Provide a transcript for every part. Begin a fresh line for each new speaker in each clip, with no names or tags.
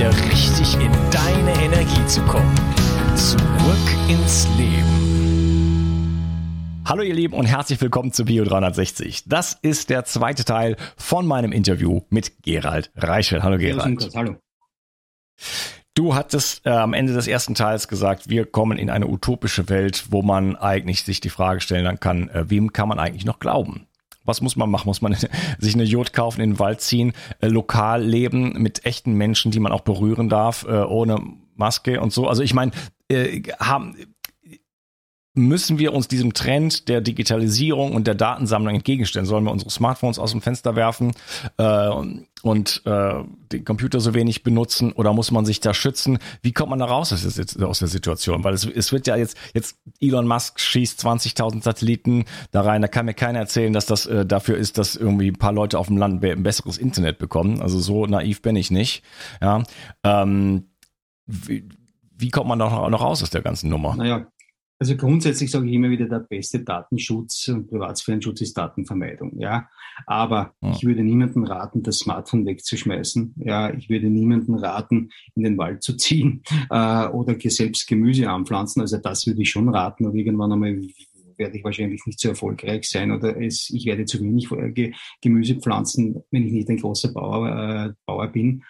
wieder richtig in deine Energie zu kommen. Zurück ins Leben. Hallo ihr Lieben und herzlich willkommen zu Bio 360. Das ist der zweite Teil von meinem Interview mit Gerald Reichel. Hallo Gerald. Hallo. Du hattest äh, am Ende des ersten Teils gesagt, wir kommen in eine utopische Welt, wo man eigentlich sich die Frage stellen kann, äh, wem kann man eigentlich noch glauben? Was muss man machen? Muss man sich eine Jod kaufen, in den Wald ziehen, äh, lokal leben mit echten Menschen, die man auch berühren darf, äh, ohne Maske und so? Also ich meine, äh, haben, müssen wir uns diesem Trend der Digitalisierung und der Datensammlung entgegenstellen? Sollen wir unsere Smartphones aus dem Fenster werfen äh, und äh, den Computer so wenig benutzen oder muss man sich da schützen? Wie kommt man da raus aus der, aus der Situation? Weil es, es wird ja jetzt, jetzt Elon Musk schießt 20.000 Satelliten da rein, da kann mir keiner erzählen, dass das äh, dafür ist, dass irgendwie ein paar Leute auf dem Land ein besseres Internet bekommen. Also so naiv bin ich nicht. Ja, ähm, wie, wie kommt man da noch raus aus der ganzen Nummer?
Naja, also grundsätzlich sage ich immer wieder, der beste Datenschutz und Privatsphärenschutz ist Datenvermeidung. Ja, aber ja. ich würde niemanden raten, das Smartphone wegzuschmeißen. Ja, ich würde niemanden raten, in den Wald zu ziehen äh, oder selbst Gemüse anpflanzen. Also das würde ich schon raten. Aber irgendwann einmal werde ich wahrscheinlich nicht so erfolgreich sein oder es, ich werde zu wenig Gemüse pflanzen, wenn ich nicht ein großer Bauer, äh, Bauer bin.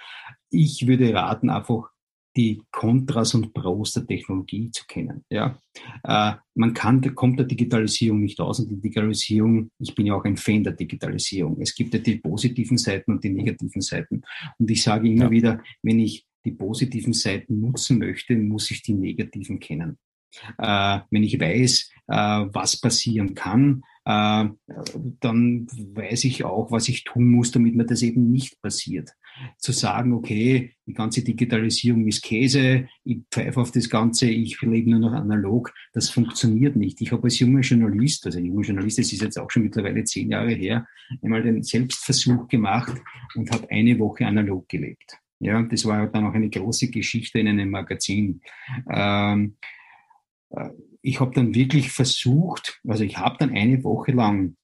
Ich würde raten, einfach die Kontras und Pros der Technologie zu kennen. Ja, äh, man kann, kommt der Digitalisierung nicht aus und die Digitalisierung, ich bin ja auch ein Fan der Digitalisierung. Es gibt ja die positiven Seiten und die negativen Seiten. Und ich sage immer ja. wieder, wenn ich die positiven Seiten nutzen möchte, muss ich die negativen kennen. Äh, wenn ich weiß, äh, was passieren kann, äh, dann weiß ich auch, was ich tun muss, damit mir das eben nicht passiert. Zu sagen, okay, die ganze Digitalisierung ist Käse, ich pfeife auf das Ganze, ich lebe nur noch analog, das funktioniert nicht. Ich habe als junger Journalist, also junger Journalist, das ist jetzt auch schon mittlerweile zehn Jahre her, einmal den Selbstversuch gemacht und habe eine Woche analog gelebt. Ja, das war dann auch eine große Geschichte in einem Magazin. Ähm, äh, ich habe dann wirklich versucht, also ich habe dann eine Woche lang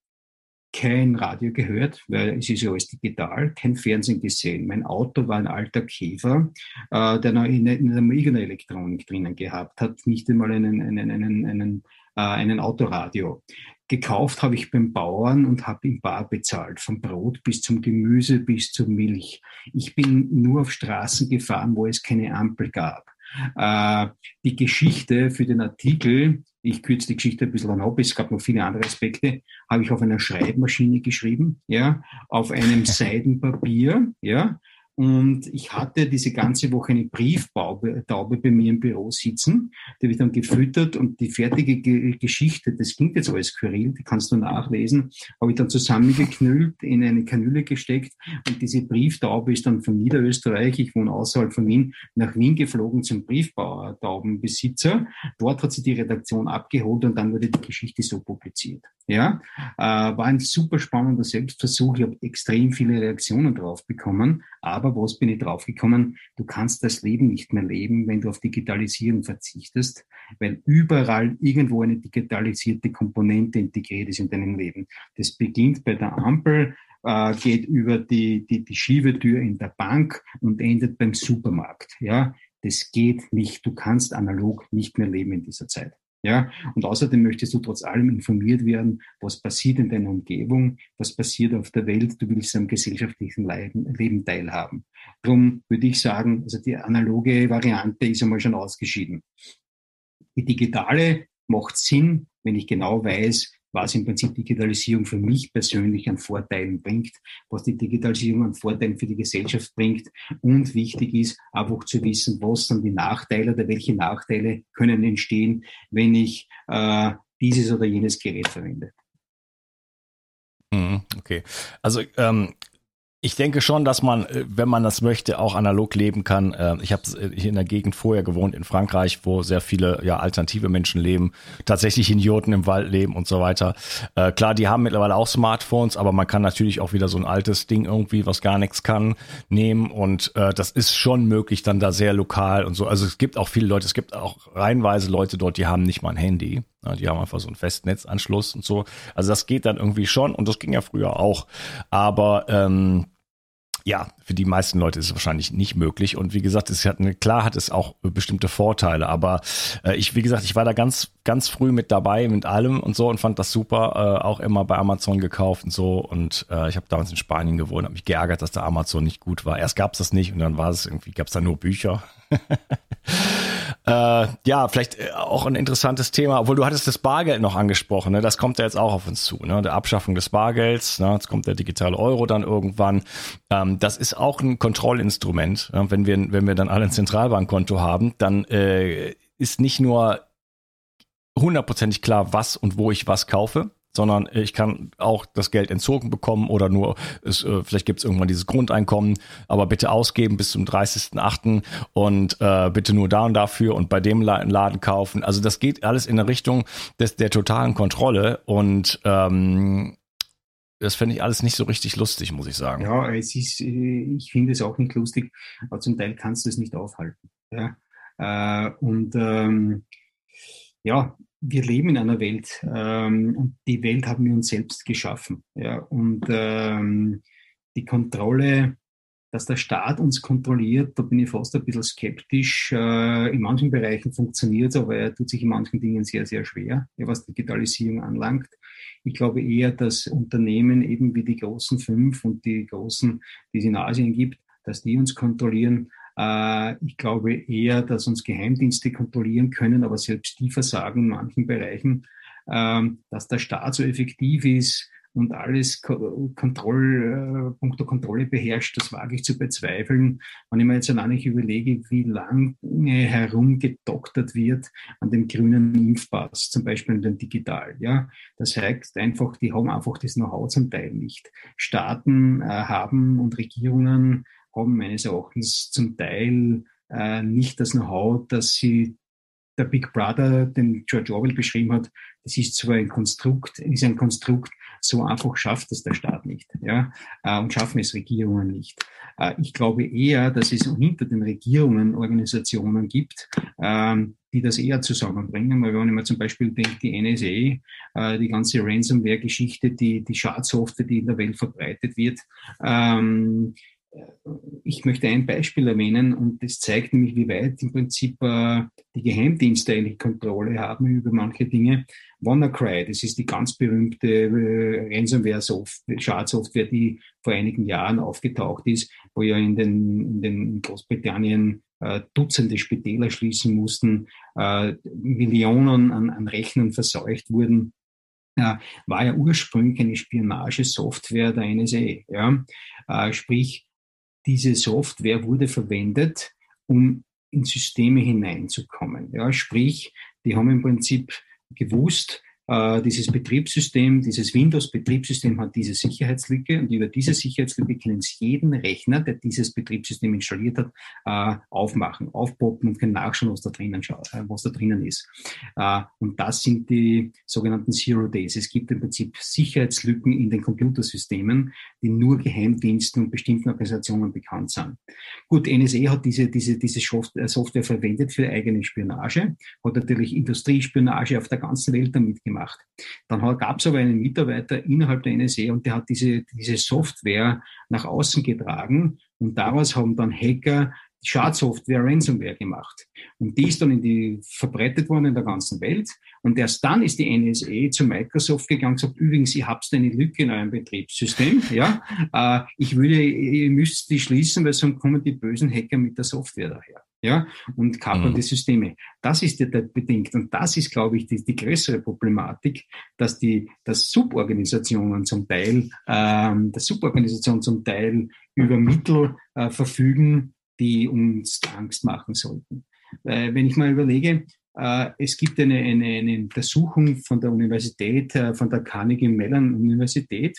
kein Radio gehört, weil es ist ja alles digital, kein Fernsehen gesehen. Mein Auto war ein alter Käfer, äh, der noch in, in der irgendeine Elektronik drinnen gehabt hat, nicht einmal einen, einen, einen, einen, äh, einen Autoradio. Gekauft habe ich beim Bauern und habe im Bar bezahlt, vom Brot bis zum Gemüse bis zur Milch. Ich bin nur auf Straßen gefahren, wo es keine Ampel gab. Äh, die Geschichte für den Artikel, ich kürze die Geschichte ein bisschen ab, es gab noch viele andere Aspekte, habe ich auf einer Schreibmaschine geschrieben, ja, auf einem Seidenpapier, ja, und ich hatte diese ganze Woche eine Brieftaube bei mir im Büro sitzen. Die habe ich dann gefüttert und die fertige Ge Geschichte, das klingt jetzt alles skurril, die kannst du nachlesen, habe ich dann zusammengeknüllt, in eine Kanüle gesteckt und diese Brieftaube ist dann von Niederösterreich, ich wohne außerhalb von Wien, nach Wien geflogen zum Brieftaubenbesitzer. Dort hat sie die Redaktion abgeholt und dann wurde die Geschichte so publiziert. Ja, äh, war ein super spannender Selbstversuch. Ich habe extrem viele Reaktionen drauf bekommen. Aber was bin ich draufgekommen? Du kannst das Leben nicht mehr leben, wenn du auf Digitalisierung verzichtest, weil überall irgendwo eine digitalisierte Komponente integriert ist in deinem Leben. Das beginnt bei der Ampel, äh, geht über die, die, die Schiebetür in der Bank und endet beim Supermarkt. Ja, das geht nicht. Du kannst analog nicht mehr leben in dieser Zeit. Ja, und außerdem möchtest du trotz allem informiert werden, was passiert in deiner Umgebung, was passiert auf der Welt. Du willst am gesellschaftlichen Leben teilhaben. Darum würde ich sagen, also die analoge Variante ist einmal schon ausgeschieden. Die digitale macht Sinn, wenn ich genau weiß, was im Prinzip Digitalisierung für mich persönlich an Vorteilen bringt, was die Digitalisierung an Vorteilen für die Gesellschaft bringt. Und wichtig ist einfach zu wissen, was dann die Nachteile oder welche Nachteile können entstehen, wenn ich äh, dieses oder jenes Gerät verwende.
Mhm, okay. Also ähm, ich denke schon, dass man, äh, wenn man das möchte, auch analog leben kann. Äh, ich habe äh, hier in der Gegend vorher gewohnt, in Frankreich, wo sehr viele ja, alternative Menschen leben, tatsächlich Idioten im Wald leben und so weiter. Klar, die haben mittlerweile auch Smartphones, aber man kann natürlich auch wieder so ein altes Ding irgendwie, was gar nichts kann, nehmen. Und das ist schon möglich, dann da sehr lokal und so. Also es gibt auch viele Leute, es gibt auch reihenweise Leute dort, die haben nicht mal ein Handy. Die haben einfach so einen Festnetzanschluss und so. Also das geht dann irgendwie schon und das ging ja früher auch. Aber ähm, ja, für die meisten Leute ist es wahrscheinlich nicht möglich. Und wie gesagt, es hat eine, klar hat es auch bestimmte Vorteile. Aber äh, ich, wie gesagt, ich war da ganz, ganz früh mit dabei mit allem und so und fand das super. Äh, auch immer bei Amazon gekauft und so. Und äh, ich habe damals in Spanien gewohnt, habe mich geärgert, dass der Amazon nicht gut war. Erst gab es das nicht und dann war es irgendwie, gab es da nur Bücher. Äh, ja, vielleicht äh, auch ein interessantes Thema, obwohl du hattest das Bargeld noch angesprochen, ne? das kommt ja jetzt auch auf uns zu, ne? der Abschaffung des Bargelds, ne? jetzt kommt der digitale Euro dann irgendwann. Ähm, das ist auch ein Kontrollinstrument. Ne? Wenn, wir, wenn wir dann alle ein Zentralbankkonto haben, dann äh, ist nicht nur hundertprozentig klar, was und wo ich was kaufe, sondern ich kann auch das Geld entzogen bekommen oder nur, es, äh, vielleicht gibt es irgendwann dieses Grundeinkommen, aber bitte ausgeben bis zum 30.08. und äh, bitte nur da und dafür und bei dem Laden kaufen. Also das geht alles in der Richtung des, der totalen Kontrolle und ähm, das finde ich alles nicht so richtig lustig, muss ich sagen.
Ja, es ist, äh, ich finde es auch nicht lustig, aber zum Teil kannst du es nicht aufhalten. Ja? Äh, und ähm, ja, wir leben in einer Welt ähm, und die Welt haben wir uns selbst geschaffen. Ja? Und ähm, die Kontrolle, dass der Staat uns kontrolliert, da bin ich fast ein bisschen skeptisch. Äh, in manchen Bereichen funktioniert es, aber er tut sich in manchen Dingen sehr, sehr schwer, ja, was Digitalisierung anlangt. Ich glaube eher, dass Unternehmen eben wie die großen fünf und die großen, die es in Asien gibt, dass die uns kontrollieren. Äh, ich glaube eher, dass uns Geheimdienste kontrollieren können, aber selbst die versagen in manchen Bereichen, ähm, dass der Staat so effektiv ist und alles Kontroll, äh, punkto Kontrolle beherrscht, das wage ich zu bezweifeln. Wenn ich mir jetzt allein überlege, wie lange herumgedoktert wird an dem grünen Impfpass, zum Beispiel in dem Digital, ja. Das heißt einfach, die haben einfach das Know-how zum Teil nicht. Staaten äh, haben und Regierungen haben meines Erachtens zum Teil äh, nicht das Know-how, dass sie der Big Brother, den George Orwell beschrieben hat, das ist zwar ein Konstrukt, ist ein Konstrukt, so einfach schafft es der Staat nicht, ja, äh, und schaffen es Regierungen nicht. Äh, ich glaube eher, dass es hinter den Regierungen Organisationen gibt, ähm, die das eher zusammenbringen. Weil wenn mir zum Beispiel denke, die NSA, äh, die ganze Ransomware-Geschichte, die, die Schadsoftware, die in der Welt verbreitet wird, ähm, ich möchte ein Beispiel erwähnen und das zeigt nämlich, wie weit im Prinzip äh, die Geheimdienste eigentlich Kontrolle haben über manche Dinge. WannaCry, das ist die ganz berühmte äh, Ransomware-Schadsoftware, die vor einigen Jahren aufgetaucht ist, wo ja in den, in den Großbritannien äh, Dutzende Spitäler schließen mussten, äh, Millionen an, an Rechnern verseucht wurden äh, war ja ursprünglich eine Spionagesoftware der NSA. Ja? Äh, sprich, diese Software wurde verwendet, um in Systeme hineinzukommen. Ja, sprich, die haben im Prinzip gewusst, äh, dieses Betriebssystem, dieses Windows-Betriebssystem hat diese Sicherheitslücke und über diese Sicherheitslücke können Sie jeden Rechner, der dieses Betriebssystem installiert hat, äh, aufmachen, aufpoppen und können nachschauen, was da drinnen, äh, was da drinnen ist. Äh, und das sind die sogenannten Zero Days. Es gibt im Prinzip Sicherheitslücken in den Computersystemen, die nur Geheimdiensten und bestimmten Organisationen bekannt sind. Gut, NSA hat diese, diese, diese äh, Software verwendet für eigene Spionage, hat natürlich Industriespionage auf der ganzen Welt damit gemacht gemacht. Dann gab es aber einen Mitarbeiter innerhalb der NSA und der hat diese, diese Software nach außen getragen und daraus haben dann Hacker Schadsoftware Ransomware gemacht. Und die ist dann in die, verbreitet worden in der ganzen Welt. Und erst dann ist die NSA zu Microsoft gegangen und gesagt, übrigens, ihr habt eine Lücke in eurem Betriebssystem. Ja, äh, ich würde, ihr müsst die schließen, weil sonst kommen die bösen Hacker mit der Software daher ja, und kapern mhm. die Systeme. Das ist ja bedingt. Und das ist, glaube ich, die, die größere Problematik, dass die, dass Suborganisationen zum Teil, ähm, dass Suborganisationen zum Teil über Mittel äh, verfügen, die uns Angst machen sollten. Äh, wenn ich mal überlege, äh, es gibt eine, eine, eine Untersuchung von der Universität, äh, von der Carnegie Mellon Universität,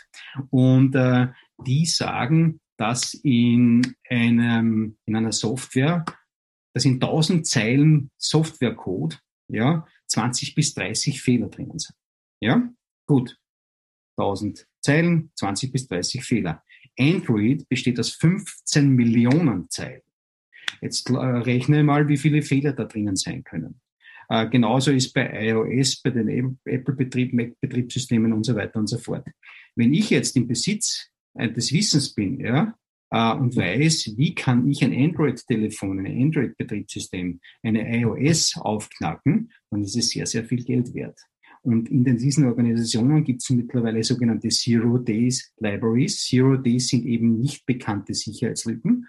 und äh, die sagen, dass in, einem, in einer Software da sind 1000 Zeilen Softwarecode, ja, 20 bis 30 Fehler drinnen sind. Ja, gut. 1000 Zeilen, 20 bis 30 Fehler. Android besteht aus 15 Millionen Zeilen. Jetzt äh, rechne mal, wie viele Fehler da drinnen sein können. Äh, genauso ist bei iOS, bei den Apple-Betrieb, Mac-Betriebssystemen und so weiter und so fort. Wenn ich jetzt im Besitz des Wissens bin, ja, äh, und weiß, wie kann ich ein Android-Telefon, ein Android-Betriebssystem, eine iOS aufknacken, dann ist es sehr, sehr viel Geld wert. Und in diesen Organisationen gibt es mittlerweile sogenannte Zero Days Libraries. Zero Days sind eben nicht bekannte Sicherheitslücken,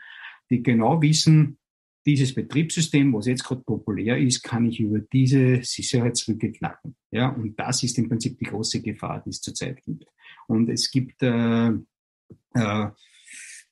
die genau wissen, dieses Betriebssystem, was jetzt gerade populär ist, kann ich über diese Sicherheitslücke knacken. Ja, und das ist im Prinzip die große Gefahr, die es zurzeit gibt. Und es gibt äh, äh,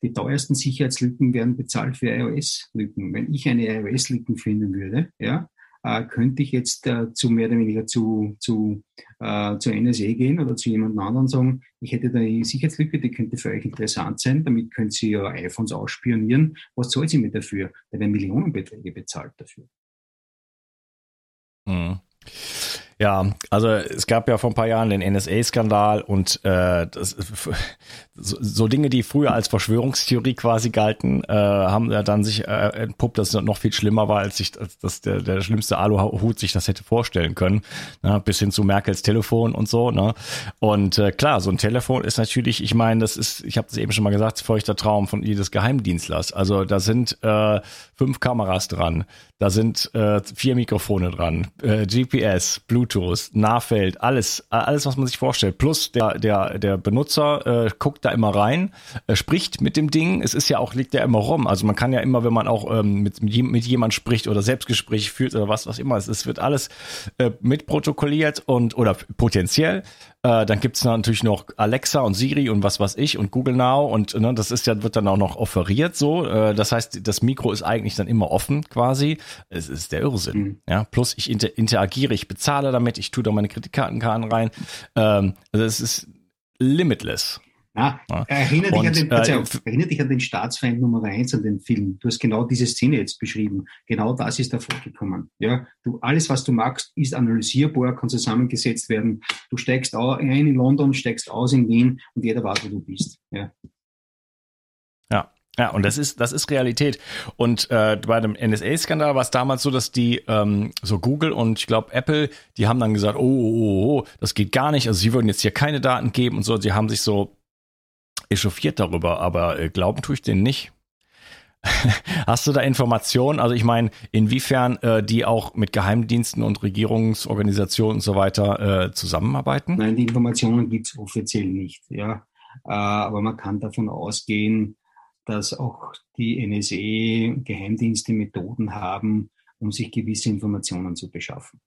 die teuersten Sicherheitslücken werden bezahlt für iOS-Lücken. Wenn ich eine iOS-Lücken finden würde, ja, äh, könnte ich jetzt äh, zu mehr oder weniger zu, zu, äh, zur NSA gehen oder zu jemand anderen sagen, ich hätte da eine Sicherheitslücke, die könnte für euch interessant sein, damit könnt ihr iPhones ausspionieren. Was zahlt sie mir dafür? Da werden Millionenbeträge bezahlt dafür.
Mhm. Ja, also es gab ja vor ein paar Jahren den NSA-Skandal und äh, das, so, so Dinge, die früher als Verschwörungstheorie quasi galten, äh, haben ja dann sich äh, entpuppt, dass es noch viel schlimmer war, als sich dass der, der schlimmste Aluhut sich das hätte vorstellen können, ne? bis hin zu Merkels Telefon und so. Ne? Und äh, klar, so ein Telefon ist natürlich, ich meine, das ist, ich habe das eben schon mal gesagt, feuchter Traum von jedes Geheimdienstlers. Also da sind äh, fünf Kameras dran, da sind äh, vier Mikrofone dran, äh, GPS, Bluetooth, Nahfeld, alles, alles, was man sich vorstellt. Plus der, der, der Benutzer äh, guckt da immer rein, äh, spricht mit dem Ding. Es ist ja auch, liegt ja immer rum. Also man kann ja immer, wenn man auch ähm, mit, mit, mit jemand spricht oder Selbstgespräche führt oder was, was immer, es, es wird alles äh, mitprotokolliert und oder potenziell äh, dann gibt's natürlich noch Alexa und Siri und was weiß ich und Google Now und ne, das ist ja, wird dann auch noch offeriert so. Äh, das heißt, das Mikro ist eigentlich dann immer offen quasi. Es ist der Irrsinn. Mhm. Ja, plus ich inter interagiere, ich bezahle damit, ich tue da meine Kreditkartenkarten rein. Ähm, also es ist limitless.
Ah, erinnere, dich und, an den, äh, erinnere dich an den Staatsfeind Nummer eins an den Film. Du hast genau diese Szene jetzt beschrieben. Genau das ist da vorgekommen. Ja, du, alles, was du magst, ist analysierbar, kann zusammengesetzt werden. Du steigst ein in London, steigst aus in Wien und jeder weiß, wo du bist. Ja.
Ja, und das ist das ist Realität. Und äh, bei dem NSA-Skandal war es damals so, dass die ähm, so Google und ich glaube Apple, die haben dann gesagt, oh, oh, oh, oh, das geht gar nicht. Also sie würden jetzt hier keine Daten geben und so. Sie haben sich so echauffiert darüber, aber äh, glauben tue ich denen nicht. Hast du da Informationen? Also ich meine, inwiefern äh, die auch mit Geheimdiensten und Regierungsorganisationen und so weiter äh, zusammenarbeiten?
Nein, die Informationen gibt es offiziell nicht. Ja, äh, aber man kann davon ausgehen, dass auch die NSE Geheimdienste Methoden haben, um sich gewisse Informationen zu beschaffen.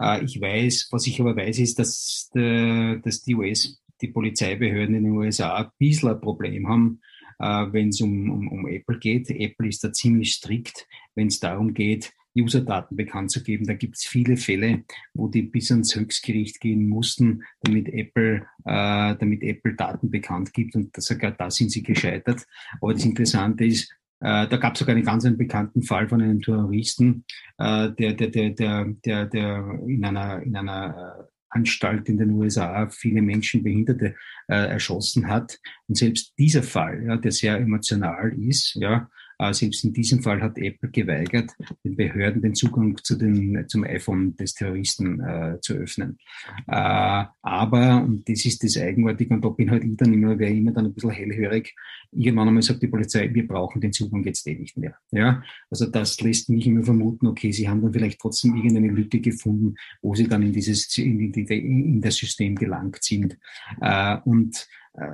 Äh, ich weiß, was ich aber weiß, ist, dass, äh, dass die US, die Polizeibehörden in den USA ein bisschen ein Problem haben, äh, wenn es um, um, um Apple geht. Apple ist da ziemlich strikt, wenn es darum geht, Userdaten bekannt zu geben. Da gibt es viele Fälle, wo die bis ans Höchstgericht gehen mussten, damit Apple, äh, damit Apple Daten bekannt gibt. Und sogar da sind sie gescheitert. Aber das Interessante ist, äh, da gab es sogar einen ganz einen bekannten Fall von einem Terroristen, äh, der, der, der, der, der, der in einer, in einer äh, Anstalt in den USA viele Menschen, Behinderte äh, erschossen hat. Und selbst dieser Fall, ja, der sehr emotional ist, ja, selbst in diesem Fall hat Apple geweigert, den Behörden den Zugang zu den, zum iPhone des Terroristen äh, zu öffnen. Äh, aber, und das ist das Eigenartige, und da bin halt ich dann immer, wäre immer dann ein bisschen hellhörig, irgendwann einmal sagt die Polizei, wir brauchen den Zugang jetzt eh nicht mehr. Ja, also das lässt mich immer vermuten, okay, sie haben dann vielleicht trotzdem irgendeine Lücke gefunden, wo sie dann in dieses, in, in, in das System gelangt sind. Äh, und äh,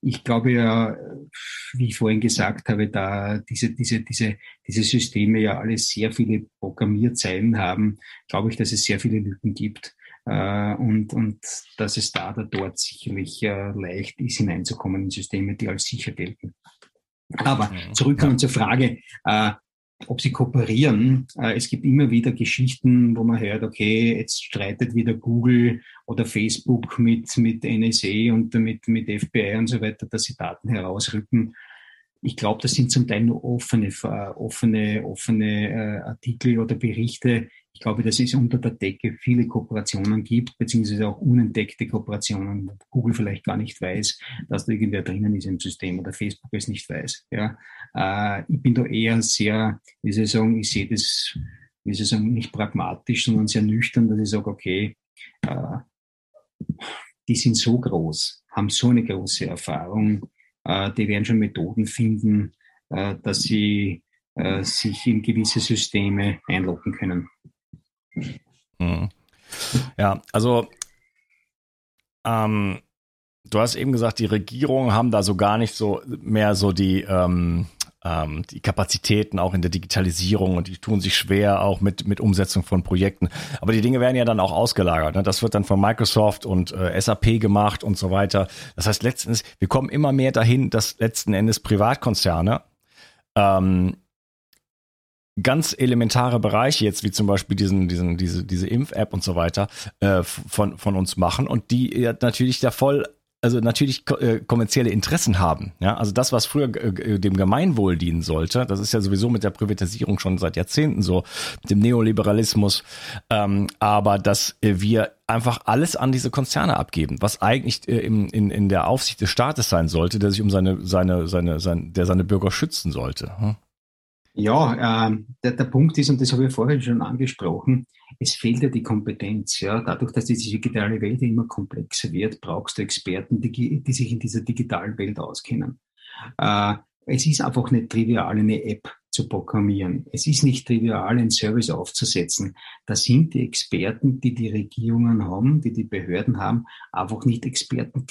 ich glaube ja, wie ich vorhin gesagt habe, da diese, diese, diese, diese Systeme ja alle sehr viele Programmierzeilen haben, glaube ich, dass es sehr viele Lücken gibt. Äh, und, und dass es da oder dort sicherlich äh, leicht ist, hineinzukommen in Systeme, die als sicher gelten. Aber zurückkommen ja. zur Frage, äh, ob sie kooperieren. Äh, es gibt immer wieder Geschichten, wo man hört, okay, jetzt streitet wieder Google oder Facebook mit, mit NSA und mit, mit FBI und so weiter, dass sie Daten herausrücken ich glaube, das sind zum Teil nur offene, offene, offene äh, Artikel oder Berichte. Ich glaube, dass es unter der Decke viele Kooperationen gibt, beziehungsweise auch unentdeckte Kooperationen, wo Google vielleicht gar nicht weiß, dass da irgendwer drinnen ist im System oder Facebook es nicht weiß. Ja. Äh, ich bin da eher sehr, wie soll ich sagen, ich sehe das, wie soll ich sagen, nicht pragmatisch, sondern sehr nüchtern, dass ich sage, okay, äh, die sind so groß, haben so eine große Erfahrung, äh, die werden schon Methoden finden, äh, dass sie äh, sich in gewisse Systeme einloggen können.
Hm. Ja, also ähm, du hast eben gesagt, die Regierungen haben da so gar nicht so mehr so die ähm, ähm, die Kapazitäten auch in der Digitalisierung und die tun sich schwer auch mit, mit Umsetzung von Projekten. Aber die Dinge werden ja dann auch ausgelagert. Ne? Das wird dann von Microsoft und äh, SAP gemacht und so weiter. Das heißt, letztens, wir kommen immer mehr dahin, dass letzten Endes Privatkonzerne ähm, ganz elementare Bereiche jetzt, wie zum Beispiel diesen, diesen, diese, diese Impf-App und so weiter, äh, von, von uns machen und die natürlich da voll also natürlich äh, kommerzielle Interessen haben. Ja, also das, was früher äh, dem Gemeinwohl dienen sollte, das ist ja sowieso mit der Privatisierung schon seit Jahrzehnten so, mit dem Neoliberalismus. Ähm, aber dass äh, wir einfach alles an diese Konzerne abgeben, was eigentlich äh, im, in, in der Aufsicht des Staates sein sollte, der sich um seine, seine, seine, seine der seine Bürger schützen sollte. Hm?
Ja, äh, der, der Punkt ist, und das habe ich vorhin schon angesprochen, es fehlt ja die Kompetenz. Ja? Dadurch, dass diese digitale Welt immer komplexer wird, brauchst du Experten, die, die sich in dieser digitalen Welt auskennen. Äh, es ist einfach nicht trivial, eine App zu programmieren. Es ist nicht trivial, einen Service aufzusetzen. Da sind die Experten, die die Regierungen haben, die die Behörden haben, einfach nicht Experten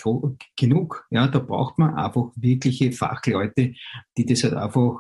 genug. Ja, da braucht man einfach wirkliche Fachleute, die das halt einfach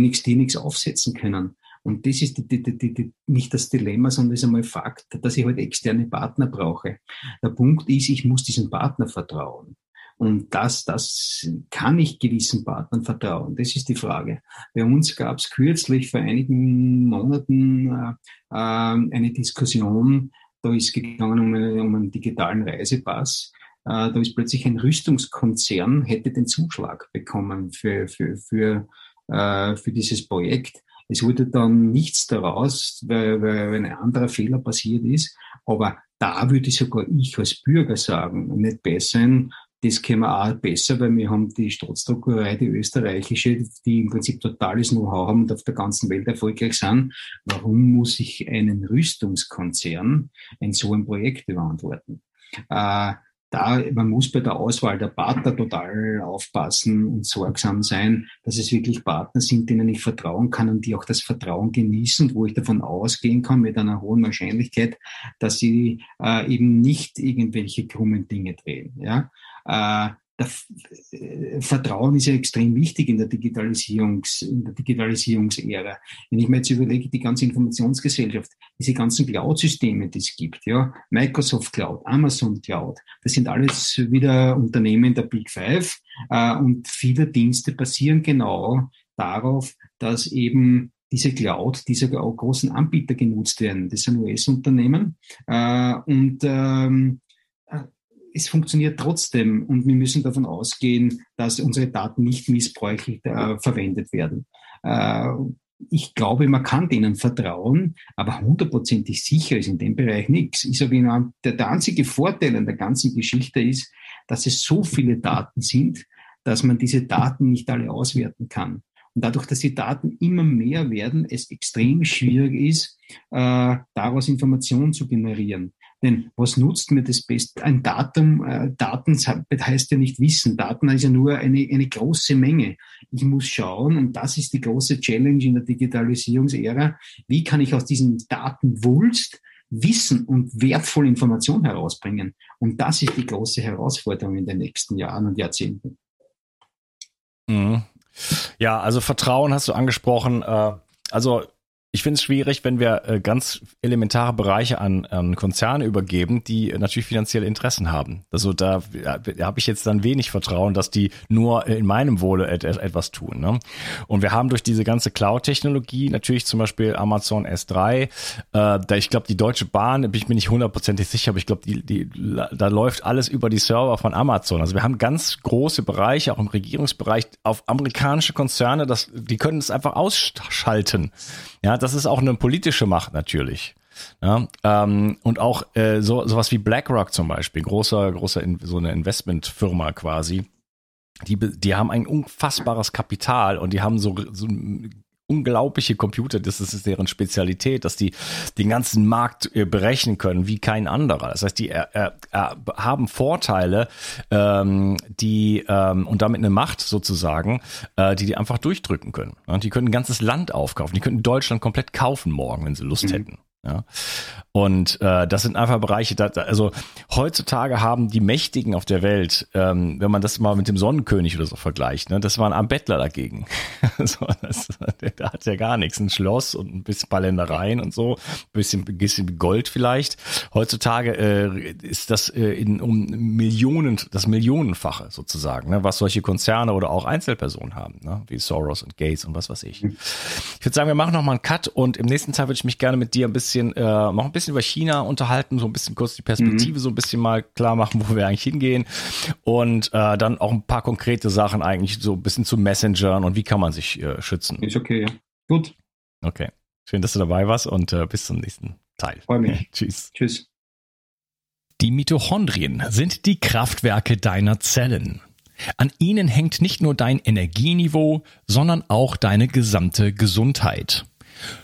nichts, die nichts aufsetzen können. Und das ist die, die, die, nicht das Dilemma, sondern das ist einmal Fakt, dass ich halt externe Partner brauche. Der Punkt ist, ich muss diesem Partner vertrauen. Und das, das kann ich gewissen Partnern vertrauen. Das ist die Frage. Bei uns gab es kürzlich vor einigen Monaten äh, äh, eine Diskussion, da ist gegangen um, eine, um einen digitalen Reisepass. Äh, da ist plötzlich ein Rüstungskonzern, hätte den Zuschlag bekommen für, für, für äh, für dieses Projekt. Es wurde dann nichts daraus, weil, weil ein anderer Fehler passiert ist. Aber da würde sogar ich als Bürger sagen, nicht besser das können wir auch besser, weil wir haben die Staatsdruckerei, die österreichische, die im Prinzip totales Know-how haben und auf der ganzen Welt erfolgreich sind. Warum muss ich einen Rüstungskonzern ein so ein Projekt beantworten? Äh, da, man muss bei der Auswahl der Partner total aufpassen und sorgsam sein, dass es wirklich Partner sind, denen ich vertrauen kann und die auch das Vertrauen genießen, wo ich davon ausgehen kann mit einer hohen Wahrscheinlichkeit, dass sie äh, eben nicht irgendwelche krummen Dinge drehen. Ja? Äh, Vertrauen ist ja extrem wichtig in der, Digitalisierungs, in der Digitalisierungsära. Wenn ich mir jetzt überlege, die ganze Informationsgesellschaft, diese ganzen Cloud-Systeme, die es gibt, ja, Microsoft Cloud, Amazon Cloud, das sind alles wieder Unternehmen der Big Five äh, und viele Dienste basieren genau darauf, dass eben diese Cloud dieser großen Anbieter genutzt werden. Das sind US-Unternehmen äh, und ähm, es funktioniert trotzdem und wir müssen davon ausgehen, dass unsere Daten nicht missbräuchlich äh, verwendet werden. Äh, ich glaube, man kann denen vertrauen, aber hundertprozentig sicher ist in dem Bereich nichts. Ich sage Ihnen, der, der einzige Vorteil an der ganzen Geschichte ist, dass es so viele Daten sind, dass man diese Daten nicht alle auswerten kann. Und dadurch, dass die Daten immer mehr werden, es extrem schwierig ist, äh, daraus Informationen zu generieren. Denn was nutzt mir das Beste? Ein Datum, äh, Daten heißt ja nicht Wissen. Daten ist ja nur eine, eine große Menge. Ich muss schauen, und das ist die große Challenge in der Digitalisierungsära, wie kann ich aus diesem Datenwulst Wissen und wertvolle Information herausbringen? Und das ist die große Herausforderung in den nächsten Jahren und Jahrzehnten.
Mhm. Ja, also Vertrauen hast du angesprochen. Äh, also ich finde es schwierig, wenn wir äh, ganz elementare Bereiche an, an Konzerne übergeben, die natürlich finanzielle Interessen haben. Also da, da habe ich jetzt dann wenig Vertrauen, dass die nur in meinem Wohle et, etwas tun. Ne? Und wir haben durch diese ganze Cloud-Technologie natürlich zum Beispiel Amazon S3, äh, da ich glaube die Deutsche Bahn, bin ich mir nicht hundertprozentig sicher, aber ich glaube, die, die, da läuft alles über die Server von Amazon. Also wir haben ganz große Bereiche, auch im Regierungsbereich, auf amerikanische Konzerne, das, die können es einfach ausschalten. Ja, das ist auch eine politische Macht natürlich. Ja, ähm, und auch äh, so sowas wie BlackRock zum Beispiel, großer, großer in, so eine Investmentfirma quasi. Die, die haben ein unfassbares Kapital und die haben so, so unglaubliche Computer, das ist deren Spezialität, dass die den ganzen Markt äh, berechnen können wie kein anderer. Das heißt, die äh, äh, haben Vorteile, ähm, die ähm, und damit eine Macht sozusagen, äh, die die einfach durchdrücken können. Und die können ein ganzes Land aufkaufen. Die könnten Deutschland komplett kaufen morgen, wenn sie Lust mhm. hätten. Ja. Und äh, das sind einfach Bereiche, da, also heutzutage haben die Mächtigen auf der Welt, ähm, wenn man das mal mit dem Sonnenkönig oder so vergleicht, ne, das waren ein Bettler dagegen. so, das, der, der hat ja gar nichts, ein Schloss und ein bisschen paar Ländereien und so, ein bisschen, bisschen Gold vielleicht. Heutzutage äh, ist das äh, in um Millionen, das Millionenfache sozusagen, ne, was solche Konzerne oder auch Einzelpersonen haben, ne, wie Soros und Gates und was weiß ich. Mhm. Ich würde sagen, wir machen noch mal einen Cut und im nächsten Teil würde ich mich gerne mit dir ein bisschen bisschen, äh, noch ein bisschen über China unterhalten, so ein bisschen kurz die Perspektive mhm. so ein bisschen mal klar machen, wo wir eigentlich hingehen und äh, dann auch ein paar konkrete Sachen eigentlich so ein bisschen zu Messengern und wie kann man sich äh, schützen.
Ist okay, ja. Gut.
Okay. Schön, dass du dabei warst und äh, bis zum nächsten Teil.
Freue mich.
Tschüss.
Tschüss.
Die Mitochondrien sind die Kraftwerke deiner Zellen. An ihnen hängt nicht nur dein Energieniveau, sondern auch deine gesamte Gesundheit.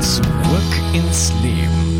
Zurück ins Leben.